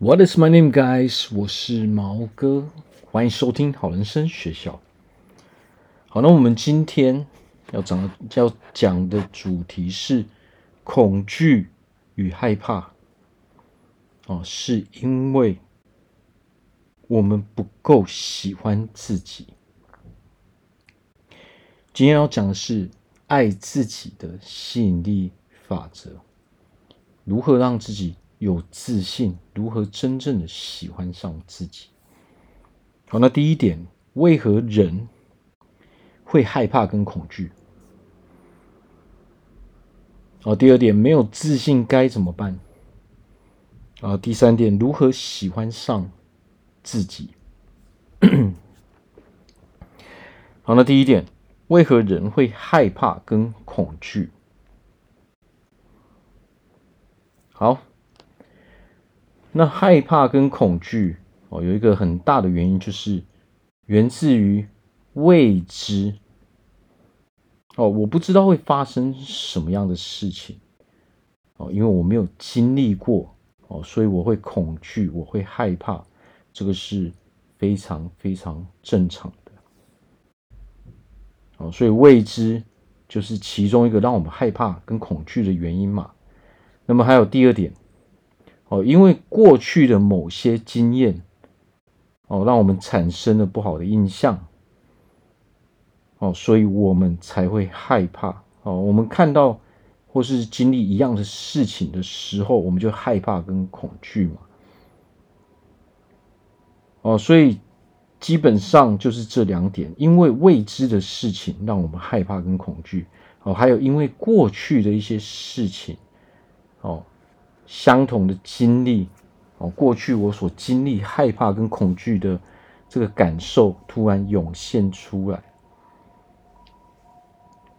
What is my name, guys？我是毛哥，欢迎收听好人生学校。好，那我们今天要讲要讲的主题是恐惧与害怕。哦，是因为我们不够喜欢自己。今天要讲的是爱自己的吸引力法则，如何让自己有自信，如何真正的喜欢上自己。好，那第一点，为何人会害怕跟恐惧？好，第二点，没有自信该怎么办？啊，第三点，如何喜欢上自己？好，那第一点。为何人会害怕跟恐惧？好，那害怕跟恐惧哦，有一个很大的原因，就是源自于未知。哦，我不知道会发生什么样的事情哦，因为我没有经历过哦，所以我会恐惧，我会害怕，这个是非常非常正常的。哦，所以未知就是其中一个让我们害怕跟恐惧的原因嘛。那么还有第二点，哦，因为过去的某些经验，哦，让我们产生了不好的印象，哦，所以我们才会害怕。哦，我们看到或是经历一样的事情的时候，我们就害怕跟恐惧嘛。哦，所以。基本上就是这两点，因为未知的事情让我们害怕跟恐惧，哦，还有因为过去的一些事情，哦，相同的经历，哦，过去我所经历害怕跟恐惧的这个感受突然涌现出来。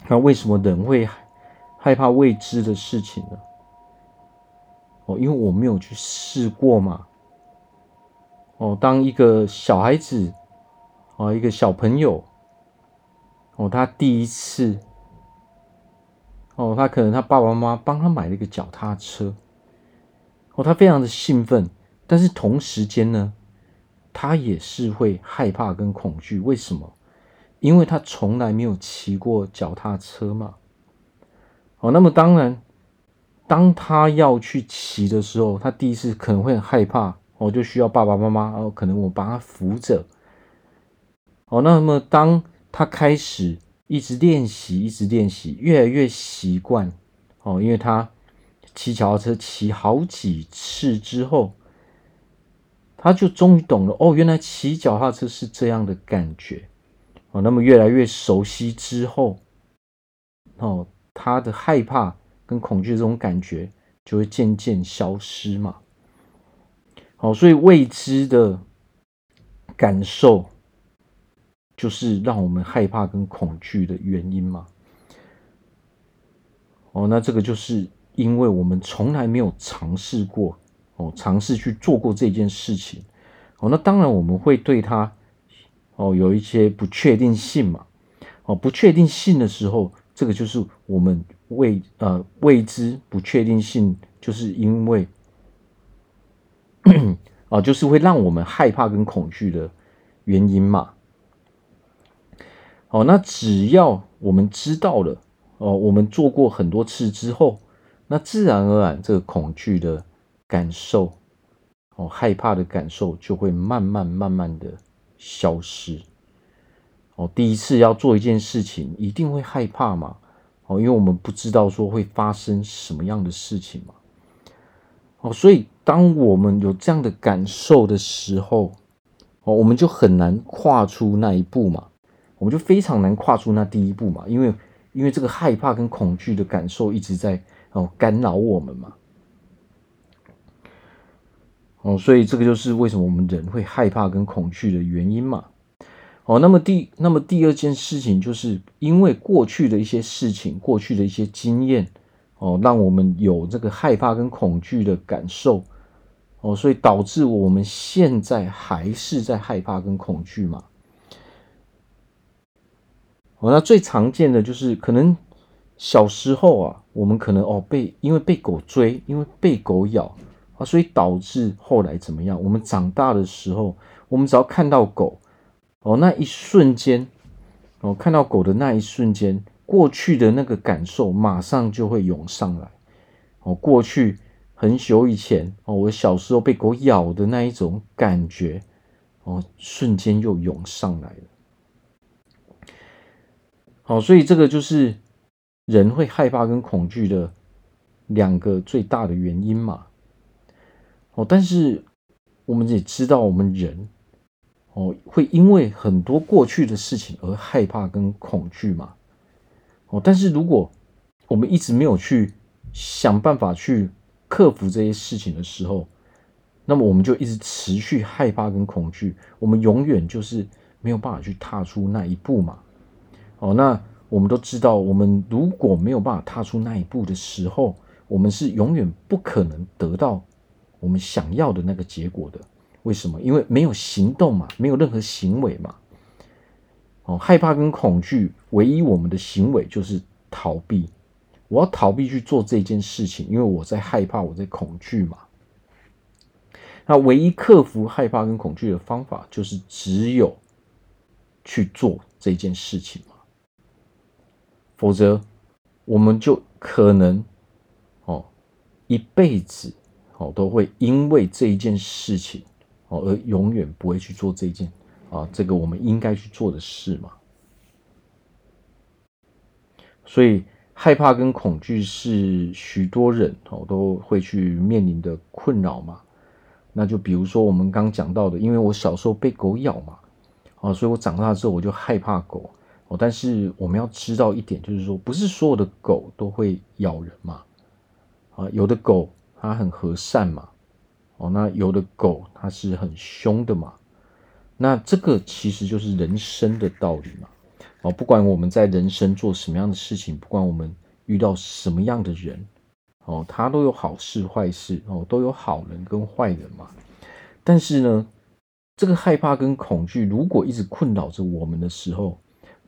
那为什么人会害怕未知的事情呢？哦，因为我没有去试过嘛。哦，当一个小孩子，哦，一个小朋友，哦，他第一次，哦，他可能他爸爸妈妈帮他买了一个脚踏车，哦，他非常的兴奋，但是同时间呢，他也是会害怕跟恐惧。为什么？因为他从来没有骑过脚踏车嘛。哦，那么当然，当他要去骑的时候，他第一次可能会很害怕。哦就需要爸爸妈妈，哦，可能我帮他扶着，哦，那么当他开始一直练习，一直练习，越来越习惯，哦，因为他骑脚踏车骑好几次之后，他就终于懂了，哦，原来骑脚踏车是这样的感觉，哦，那么越来越熟悉之后，哦，他的害怕跟恐惧这种感觉就会渐渐消失嘛。好，所以未知的感受就是让我们害怕跟恐惧的原因嘛。哦，那这个就是因为我们从来没有尝试过，哦，尝试去做过这件事情。哦，那当然我们会对它，哦，有一些不确定性嘛。哦，不确定性的时候，这个就是我们未呃未知不确定性，就是因为。啊，就是会让我们害怕跟恐惧的原因嘛。哦，那只要我们知道了，哦，我们做过很多次之后，那自然而然这个恐惧的感受，哦，害怕的感受就会慢慢慢慢的消失。哦，第一次要做一件事情，一定会害怕嘛。哦，因为我们不知道说会发生什么样的事情嘛。哦，所以当我们有这样的感受的时候，哦，我们就很难跨出那一步嘛，我们就非常难跨出那第一步嘛，因为因为这个害怕跟恐惧的感受一直在哦干扰我们嘛，哦，所以这个就是为什么我们人会害怕跟恐惧的原因嘛，哦，那么第那么第二件事情就是因为过去的一些事情，过去的一些经验。哦，让我们有这个害怕跟恐惧的感受，哦，所以导致我们现在还是在害怕跟恐惧嘛。哦，那最常见的就是可能小时候啊，我们可能哦被因为被狗追，因为被狗咬，啊，所以导致后来怎么样？我们长大的时候，我们只要看到狗，哦，那一瞬间，哦，看到狗的那一瞬间，过去的那个感受马上就会涌上来，哦，过去很久以前，哦，我小时候被狗咬的那一种感觉，哦，瞬间又涌上来了。好，所以这个就是人会害怕跟恐惧的两个最大的原因嘛。哦，但是我们也知道，我们人。哦，会因为很多过去的事情而害怕跟恐惧嘛？哦，但是如果我们一直没有去想办法去克服这些事情的时候，那么我们就一直持续害怕跟恐惧，我们永远就是没有办法去踏出那一步嘛。哦，那我们都知道，我们如果没有办法踏出那一步的时候，我们是永远不可能得到我们想要的那个结果的。为什么？因为没有行动嘛，没有任何行为嘛。哦，害怕跟恐惧，唯一我们的行为就是逃避。我要逃避去做这件事情，因为我在害怕，我在恐惧嘛。那唯一克服害怕跟恐惧的方法，就是只有去做这件事情。否则，我们就可能哦，一辈子哦都会因为这一件事情。哦，而永远不会去做这件啊，这个我们应该去做的事嘛。所以害怕跟恐惧是许多人哦都会去面临的困扰嘛。那就比如说我们刚讲到的，因为我小时候被狗咬嘛，啊，所以我长大之后我就害怕狗。哦，但是我们要知道一点，就是说不是所有的狗都会咬人嘛。啊，有的狗它很和善嘛。哦，那有的狗它是很凶的嘛，那这个其实就是人生的道理嘛。哦，不管我们在人生做什么样的事情，不管我们遇到什么样的人，哦，他都有好事坏事，哦，都有好人跟坏人嘛。但是呢，这个害怕跟恐惧如果一直困扰着我们的时候，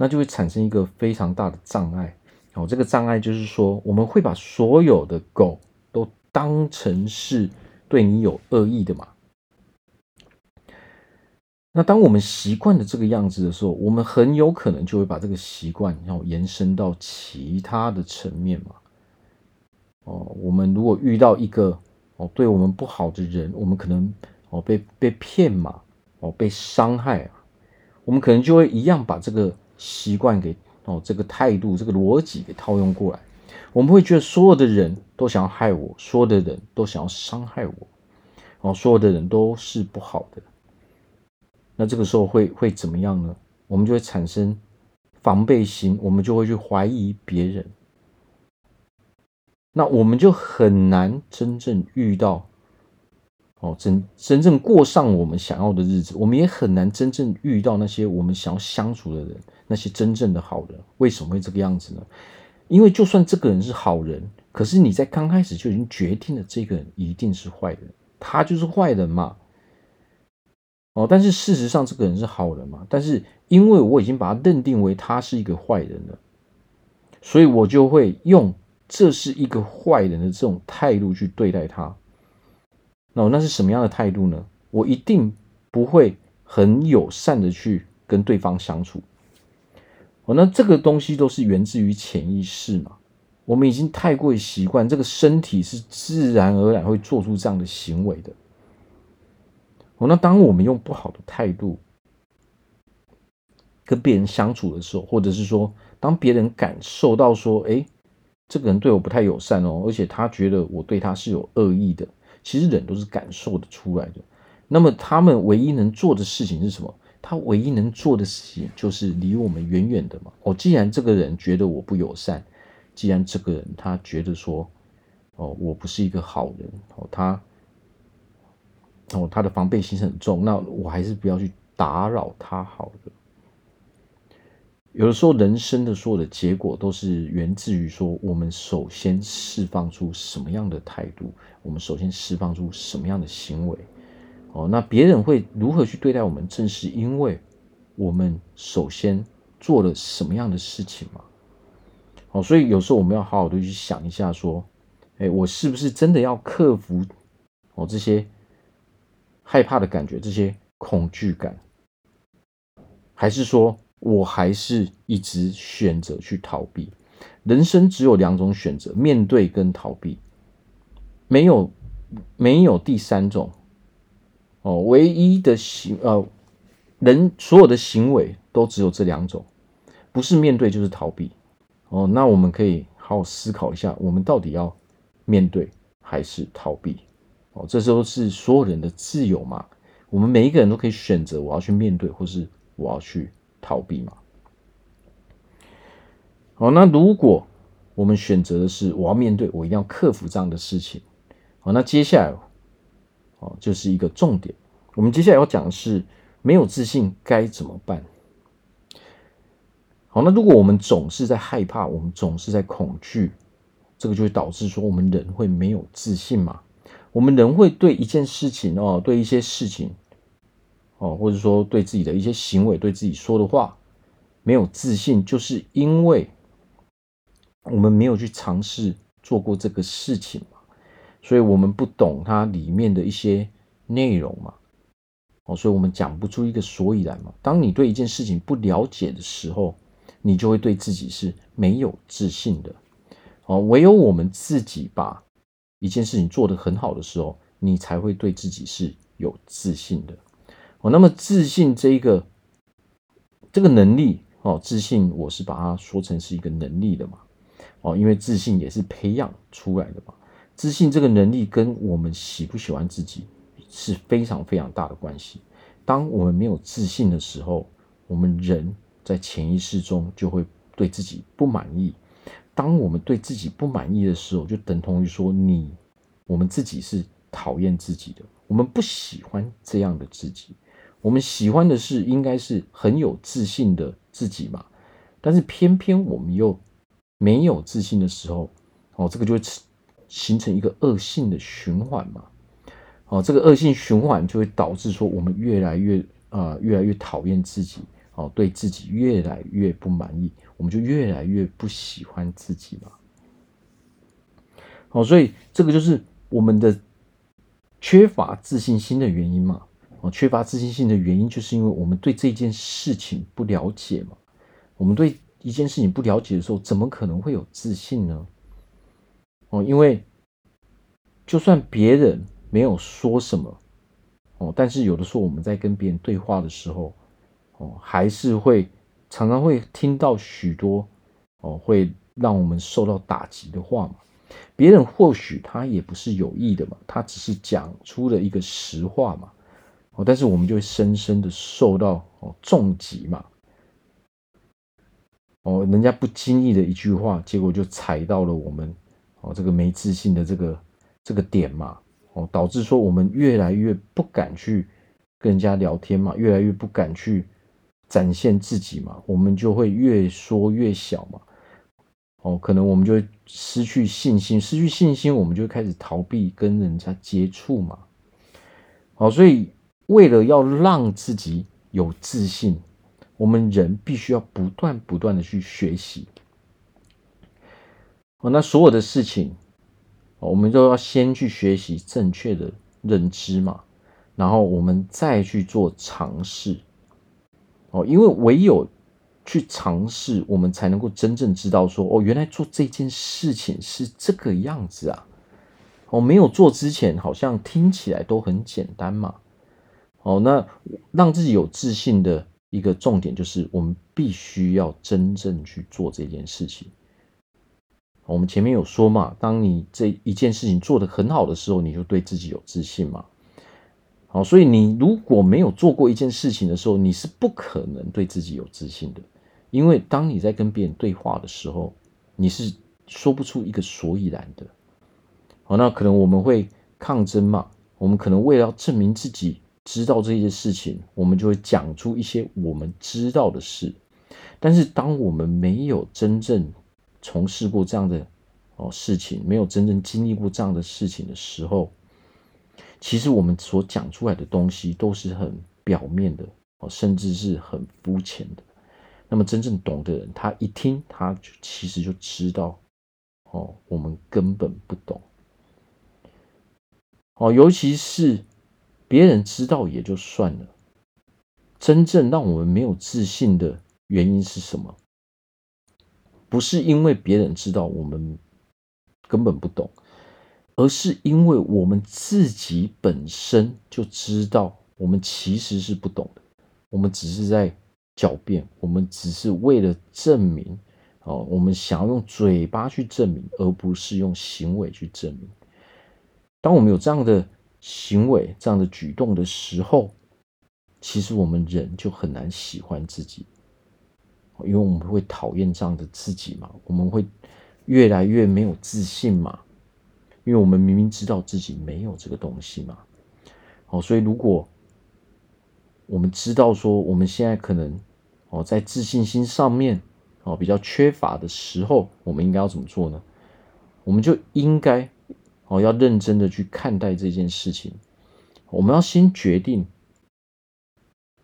那就会产生一个非常大的障碍。哦，这个障碍就是说，我们会把所有的狗都当成是。对你有恶意的嘛？那当我们习惯了这个样子的时候，我们很有可能就会把这个习惯然后延伸到其他的层面嘛。哦，我们如果遇到一个哦对我们不好的人，我们可能哦被被骗嘛，哦被伤害啊，我们可能就会一样把这个习惯给哦这个态度这个逻辑给套用过来。我们会觉得所有的人都想要害我，所有的人都想要伤害我，哦，所有的人都是不好的。那这个时候会会怎么样呢？我们就会产生防备心，我们就会去怀疑别人。那我们就很难真正遇到，哦，真真正过上我们想要的日子。我们也很难真正遇到那些我们想要相处的人，那些真正的好人。为什么会这个样子呢？因为就算这个人是好人，可是你在刚开始就已经决定了这个人一定是坏人，他就是坏人嘛。哦，但是事实上这个人是好人嘛。但是因为我已经把他认定为他是一个坏人了，所以我就会用这是一个坏人的这种态度去对待他。那那是什么样的态度呢？我一定不会很友善的去跟对方相处。哦，那这个东西都是源自于潜意识嘛。我们已经太过于习惯，这个身体是自然而然会做出这样的行为的。哦，那当我们用不好的态度跟别人相处的时候，或者是说，当别人感受到说，诶，这个人对我不太友善哦，而且他觉得我对他是有恶意的，其实人都是感受得出来的。那么他们唯一能做的事情是什么？他唯一能做的事情就是离我们远远的嘛。哦，既然这个人觉得我不友善，既然这个人他觉得说，哦，我不是一个好人，哦，他，哦，他的防备心很重，那我还是不要去打扰他好了。有的时候，人生的所有的结果都是源自于说，我们首先释放出什么样的态度，我们首先释放出什么样的行为。哦，那别人会如何去对待我们？正是因为我们首先做了什么样的事情嘛。哦，所以有时候我们要好好的去想一下，说，哎，我是不是真的要克服哦，这些害怕的感觉，这些恐惧感，还是说我还是一直选择去逃避？人生只有两种选择：面对跟逃避，没有没有第三种。哦，唯一的行呃，人所有的行为都只有这两种，不是面对就是逃避。哦，那我们可以好好思考一下，我们到底要面对还是逃避？哦，这时候是所有人的自由嘛。我们每一个人都可以选择，我要去面对，或是我要去逃避嘛。好，那如果我们选择的是我要面对，我一定要克服这样的事情。好，那接下来，哦，就是一个重点。我们接下来要讲的是没有自信该怎么办？好，那如果我们总是在害怕，我们总是在恐惧，这个就会导致说我们人会没有自信嘛？我们人会对一件事情哦，对一些事情哦，或者说对自己的一些行为，对自己说的话没有自信，就是因为。我们没有去尝试做过这个事情嘛，所以我们不懂它里面的一些内容嘛，哦，所以我们讲不出一个所以然嘛。当你对一件事情不了解的时候，你就会对自己是没有自信的。哦，唯有我们自己把一件事情做得很好的时候，你才会对自己是有自信的。哦，那么自信这一个这个能力哦，自信我是把它说成是一个能力的嘛。哦，因为自信也是培养出来的嘛。自信这个能力跟我们喜不喜欢自己是非常非常大的关系。当我们没有自信的时候，我们人在潜意识中就会对自己不满意。当我们对自己不满意的时候，就等同于说你，我们自己是讨厌自己的，我们不喜欢这样的自己。我们喜欢的是应该是很有自信的自己嘛。但是偏偏我们又没有自信的时候，哦，这个就会形成一个恶性的循环嘛。哦，这个恶性循环就会导致说我们越来越啊、越来越讨厌自己，哦，对自己越来越不满意，我们就越来越不喜欢自己嘛。哦，所以这个就是我们的缺乏自信心的原因嘛。哦，缺乏自信心的原因就是因为我们对这件事情不了解嘛，我们对。一件事情不了解的时候，怎么可能会有自信呢？哦，因为就算别人没有说什么，哦，但是有的时候我们在跟别人对话的时候，哦，还是会常常会听到许多哦，会让我们受到打击的话嘛。别人或许他也不是有意的嘛，他只是讲出了一个实话嘛，哦，但是我们就会深深的受到哦重击嘛。哦，人家不经意的一句话，结果就踩到了我们哦这个没自信的这个这个点嘛，哦，导致说我们越来越不敢去跟人家聊天嘛，越来越不敢去展现自己嘛，我们就会越说越小嘛，哦，可能我们就会失去信心，失去信心，我们就开始逃避跟人家接触嘛，好，所以为了要让自己有自信。我们人必须要不断不断的去学习，哦，那所有的事情，我们都要先去学习正确的认知嘛，然后我们再去做尝试，哦，因为唯有去尝试，我们才能够真正知道说，哦，原来做这件事情是这个样子啊，哦，没有做之前好像听起来都很简单嘛，哦，那让自己有自信的。一个重点就是，我们必须要真正去做这件事情。我们前面有说嘛，当你这一件事情做得很好的时候，你就对自己有自信嘛。好，所以你如果没有做过一件事情的时候，你是不可能对自己有自信的。因为当你在跟别人对话的时候，你是说不出一个所以然的。好，那可能我们会抗争嘛，我们可能为了要证明自己。知道这些事情，我们就会讲出一些我们知道的事。但是，当我们没有真正从事过这样的哦事情，没有真正经历过这样的事情的时候，其实我们所讲出来的东西都是很表面的哦，甚至是很肤浅的。那么，真正懂的人，他一听，他就其实就知道哦，我们根本不懂。哦，尤其是别人知道也就算了，真正让我们没有自信的原因是什么？不是因为别人知道我们根本不懂，而是因为我们自己本身就知道我们其实是不懂的，我们只是在狡辩，我们只是为了证明，哦，我们想要用嘴巴去证明，而不是用行为去证明。当我们有这样的行为、这样的举动的时候，其实我们人就很难喜欢自己。因为我们会讨厌这样的自己嘛，我们会越来越没有自信嘛，因为我们明明知道自己没有这个东西嘛。哦，所以如果我们知道说我们现在可能哦在自信心上面哦比较缺乏的时候，我们应该要怎么做呢？我们就应该哦要认真的去看待这件事情。我们要先决定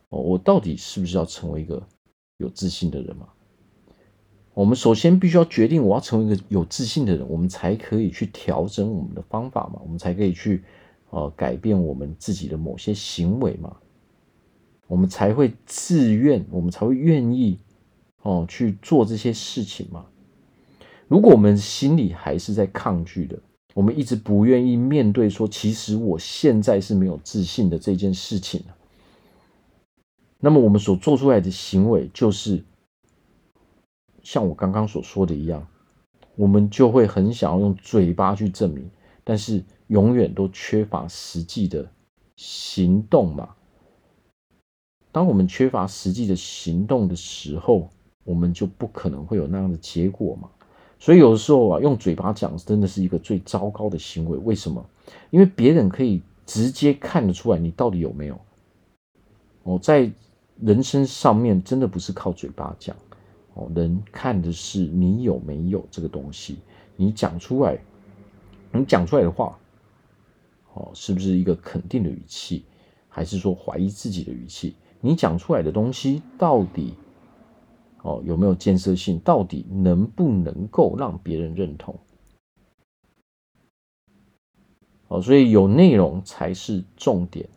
哦，我到底是不是要成为一个。有自信的人嘛，我们首先必须要决定我要成为一个有自信的人，我们才可以去调整我们的方法嘛，我们才可以去呃改变我们自己的某些行为嘛，我们才会自愿，我们才会愿意哦去做这些事情嘛。如果我们心里还是在抗拒的，我们一直不愿意面对说，其实我现在是没有自信的这件事情。那么我们所做出来的行为，就是像我刚刚所说的一样，我们就会很想要用嘴巴去证明，但是永远都缺乏实际的行动嘛。当我们缺乏实际的行动的时候，我们就不可能会有那样的结果嘛。所以有的时候啊，用嘴巴讲真的是一个最糟糕的行为。为什么？因为别人可以直接看得出来你到底有没有。哦，在人生上面真的不是靠嘴巴讲哦，人看的是你有没有这个东西，你讲出来，你讲出来的话，哦，是不是一个肯定的语气，还是说怀疑自己的语气？你讲出来的东西到底哦有没有建设性？到底能不能够让别人认同？哦，所以有内容才是重点，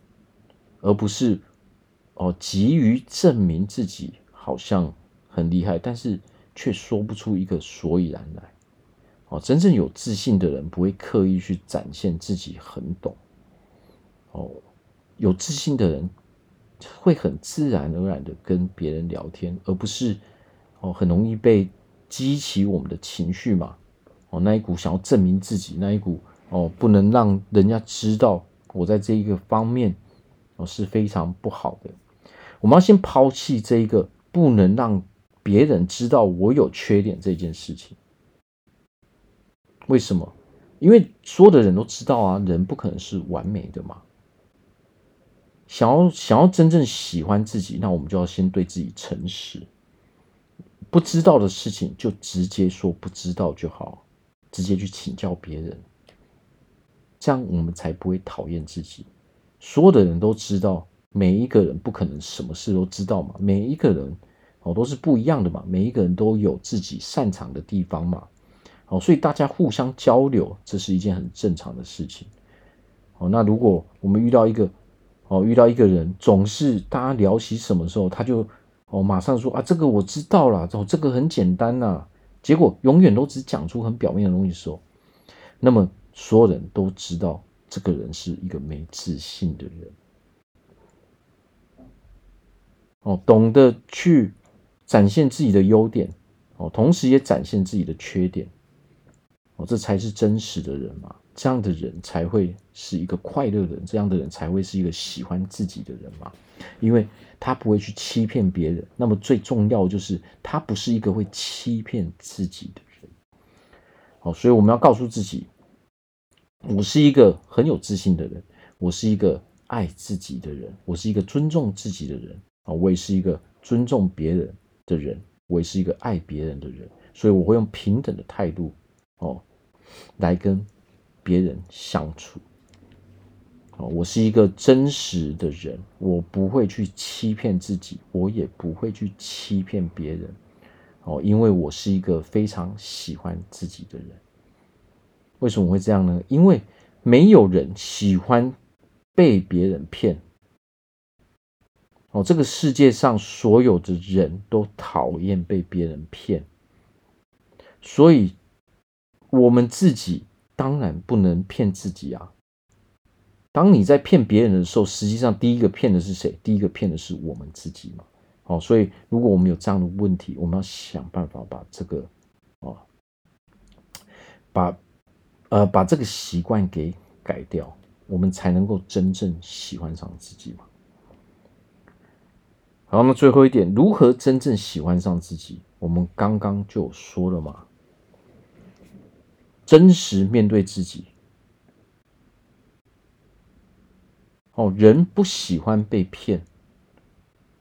而不是。哦，急于证明自己好像很厉害，但是却说不出一个所以然来。哦，真正有自信的人不会刻意去展现自己很懂。哦，有自信的人会很自然而然的跟别人聊天，而不是哦很容易被激起我们的情绪嘛。哦，那一股想要证明自己，那一股哦不能让人家知道我在这一个方面哦是非常不好的。我们要先抛弃这一个不能让别人知道我有缺点这件事情。为什么？因为所有的人都知道啊，人不可能是完美的嘛。想要想要真正喜欢自己，那我们就要先对自己诚实。不知道的事情就直接说不知道就好，直接去请教别人，这样我们才不会讨厌自己。所有的人都知道。每一个人不可能什么事都知道嘛，每一个人哦都是不一样的嘛，每一个人都有自己擅长的地方嘛，哦，所以大家互相交流，这是一件很正常的事情。哦，那如果我们遇到一个哦遇到一个人，总是大家聊起什么时候，他就哦马上说啊这个我知道了，哦这个很简单呐，结果永远都只讲出很表面的东西的时候，那么所有人都知道这个人是一个没自信的人。哦，懂得去展现自己的优点，哦，同时也展现自己的缺点，哦，这才是真实的人嘛。这样的人才会是一个快乐的人，这样的人才会是一个喜欢自己的人嘛。因为他不会去欺骗别人，那么最重要就是他不是一个会欺骗自己的人。哦，所以我们要告诉自己，我是一个很有自信的人，我是一个爱自己的人，我是一个尊重自己的人。啊，我也是一个尊重别人的人，我也是一个爱别人的人，所以我会用平等的态度哦来跟别人相处。哦，我是一个真实的人，我不会去欺骗自己，我也不会去欺骗别人。哦，因为我是一个非常喜欢自己的人。为什么会这样呢？因为没有人喜欢被别人骗。哦，这个世界上所有的人都讨厌被别人骗，所以我们自己当然不能骗自己啊。当你在骗别人的时候，实际上第一个骗的是谁？第一个骗的是我们自己嘛。哦，所以如果我们有这样的问题，我们要想办法把这个，哦，把呃把这个习惯给改掉，我们才能够真正喜欢上自己嘛。好，那最后一点，如何真正喜欢上自己？我们刚刚就说了嘛，真实面对自己。哦，人不喜欢被骗，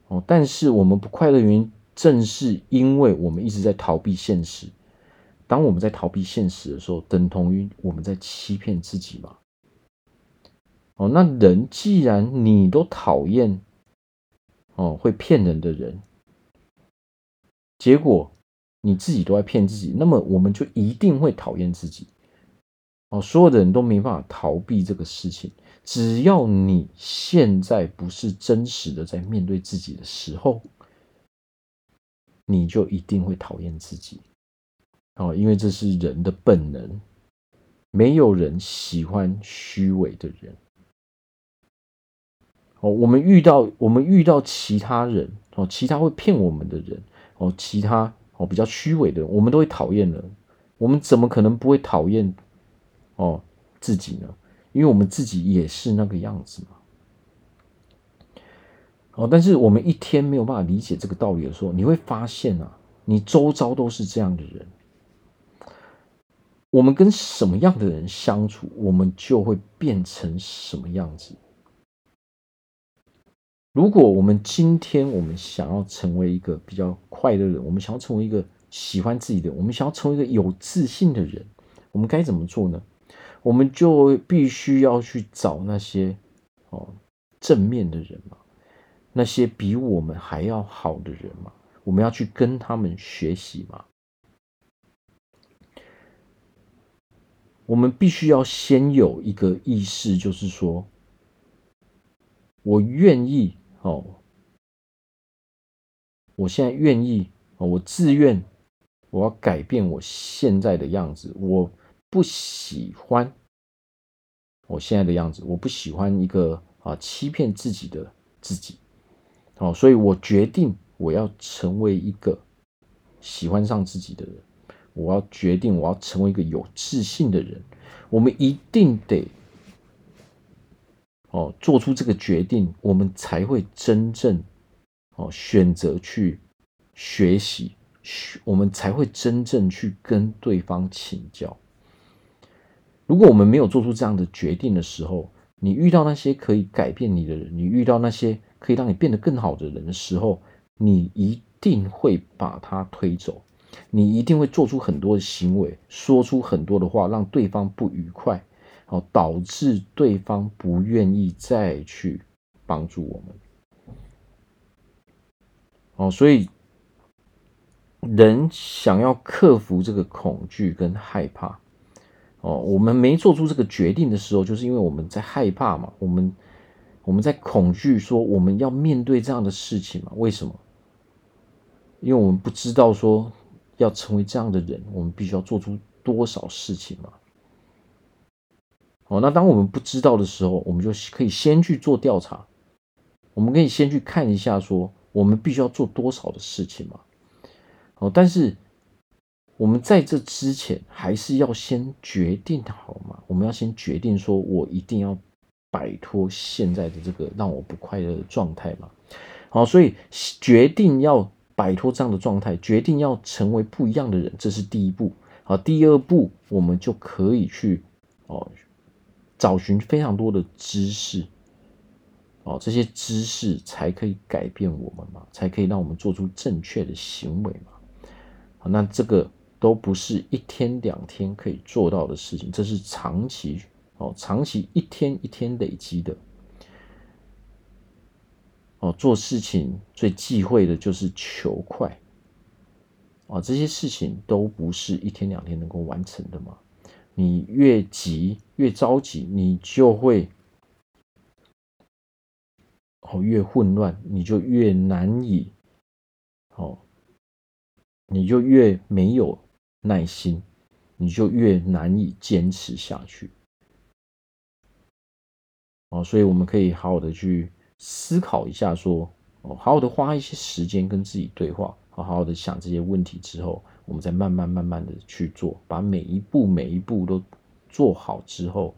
哦，但是我们不快乐原因，正是因为我们一直在逃避现实。当我们在逃避现实的时候，等同于我们在欺骗自己嘛。哦，那人既然你都讨厌，哦，会骗人的人，结果你自己都在骗自己，那么我们就一定会讨厌自己。哦，所有的人都没办法逃避这个事情。只要你现在不是真实的在面对自己的时候，你就一定会讨厌自己。哦，因为这是人的本能，没有人喜欢虚伪的人。哦，我们遇到我们遇到其他人，哦，其他会骗我们的人，哦，其他哦比较虚伪的人，我们都会讨厌人。我们怎么可能不会讨厌？哦，自己呢？因为我们自己也是那个样子嘛。哦，但是我们一天没有办法理解这个道理的时候，你会发现啊，你周遭都是这样的人。我们跟什么样的人相处，我们就会变成什么样子。如果我们今天我们想要成为一个比较快乐的人，我们想要成为一个喜欢自己的，我们想要成为一个有自信的人，我们该怎么做呢？我们就必须要去找那些哦正面的人嘛，那些比我们还要好的人嘛，我们要去跟他们学习嘛。我们必须要先有一个意识，就是说，我愿意哦，我现在愿意哦，我自愿，我要改变我现在的样子，我。不喜欢我现在的样子，我不喜欢一个啊欺骗自己的自己，哦，所以我决定我要成为一个喜欢上自己的人，我要决定我要成为一个有自信的人，我们一定得哦做出这个决定，我们才会真正哦选择去学习，我们才会真正去跟对方请教。如果我们没有做出这样的决定的时候，你遇到那些可以改变你的人，你遇到那些可以让你变得更好的人的时候，你一定会把他推走，你一定会做出很多的行为，说出很多的话，让对方不愉快，哦，导致对方不愿意再去帮助我们。哦，所以人想要克服这个恐惧跟害怕。哦，我们没做出这个决定的时候，就是因为我们在害怕嘛，我们我们在恐惧，说我们要面对这样的事情嘛？为什么？因为我们不知道说要成为这样的人，我们必须要做出多少事情嘛。哦，那当我们不知道的时候，我们就可以先去做调查，我们可以先去看一下，说我们必须要做多少的事情嘛。哦，但是。我们在这之前还是要先决定好吗？我们要先决定说，我一定要摆脱现在的这个让我不快乐的状态嘛。好，所以决定要摆脱这样的状态，决定要成为不一样的人，这是第一步。好，第二步我们就可以去哦，找寻非常多的知识，哦，这些知识才可以改变我们嘛，才可以让我们做出正确的行为嘛。好，那这个。都不是一天两天可以做到的事情，这是长期哦，长期一天一天累积的哦。做事情最忌讳的就是求快啊，这些事情都不是一天两天能够完成的嘛。你越急越着急，你就会哦越混乱，你就越难以哦，你就越没有耐心，你就越难以坚持下去。哦，所以我们可以好好的去思考一下，说哦，好好的花一些时间跟自己对话，好好的想这些问题之后，我们再慢慢慢慢的去做，把每一步每一步都做好之后，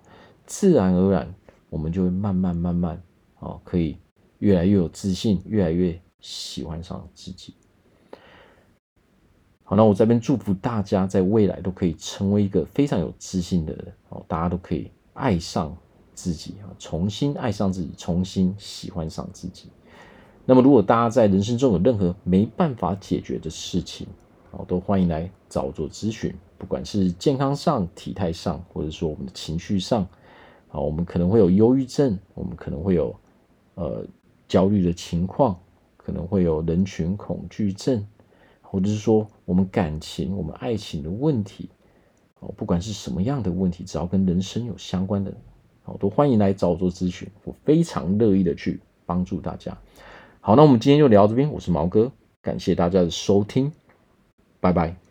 自然而然我们就会慢慢慢慢哦，可以越来越有自信，越来越喜欢上自己。好，那我这边祝福大家在未来都可以成为一个非常有自信的人哦，大家都可以爱上。自己啊，重新爱上自己，重新喜欢上自己。那么，如果大家在人生中有任何没办法解决的事情，哦，都欢迎来找我做咨询。不管是健康上、体态上，或者说我们的情绪上，啊，我们可能会有忧郁症，我们可能会有呃焦虑的情况，可能会有人群恐惧症，或者是说我们感情、我们爱情的问题，哦，不管是什么样的问题，只要跟人生有相关的。好，都欢迎来找我做咨询，我非常乐意的去帮助大家。好，那我们今天就聊到这边，我是毛哥，感谢大家的收听，拜拜。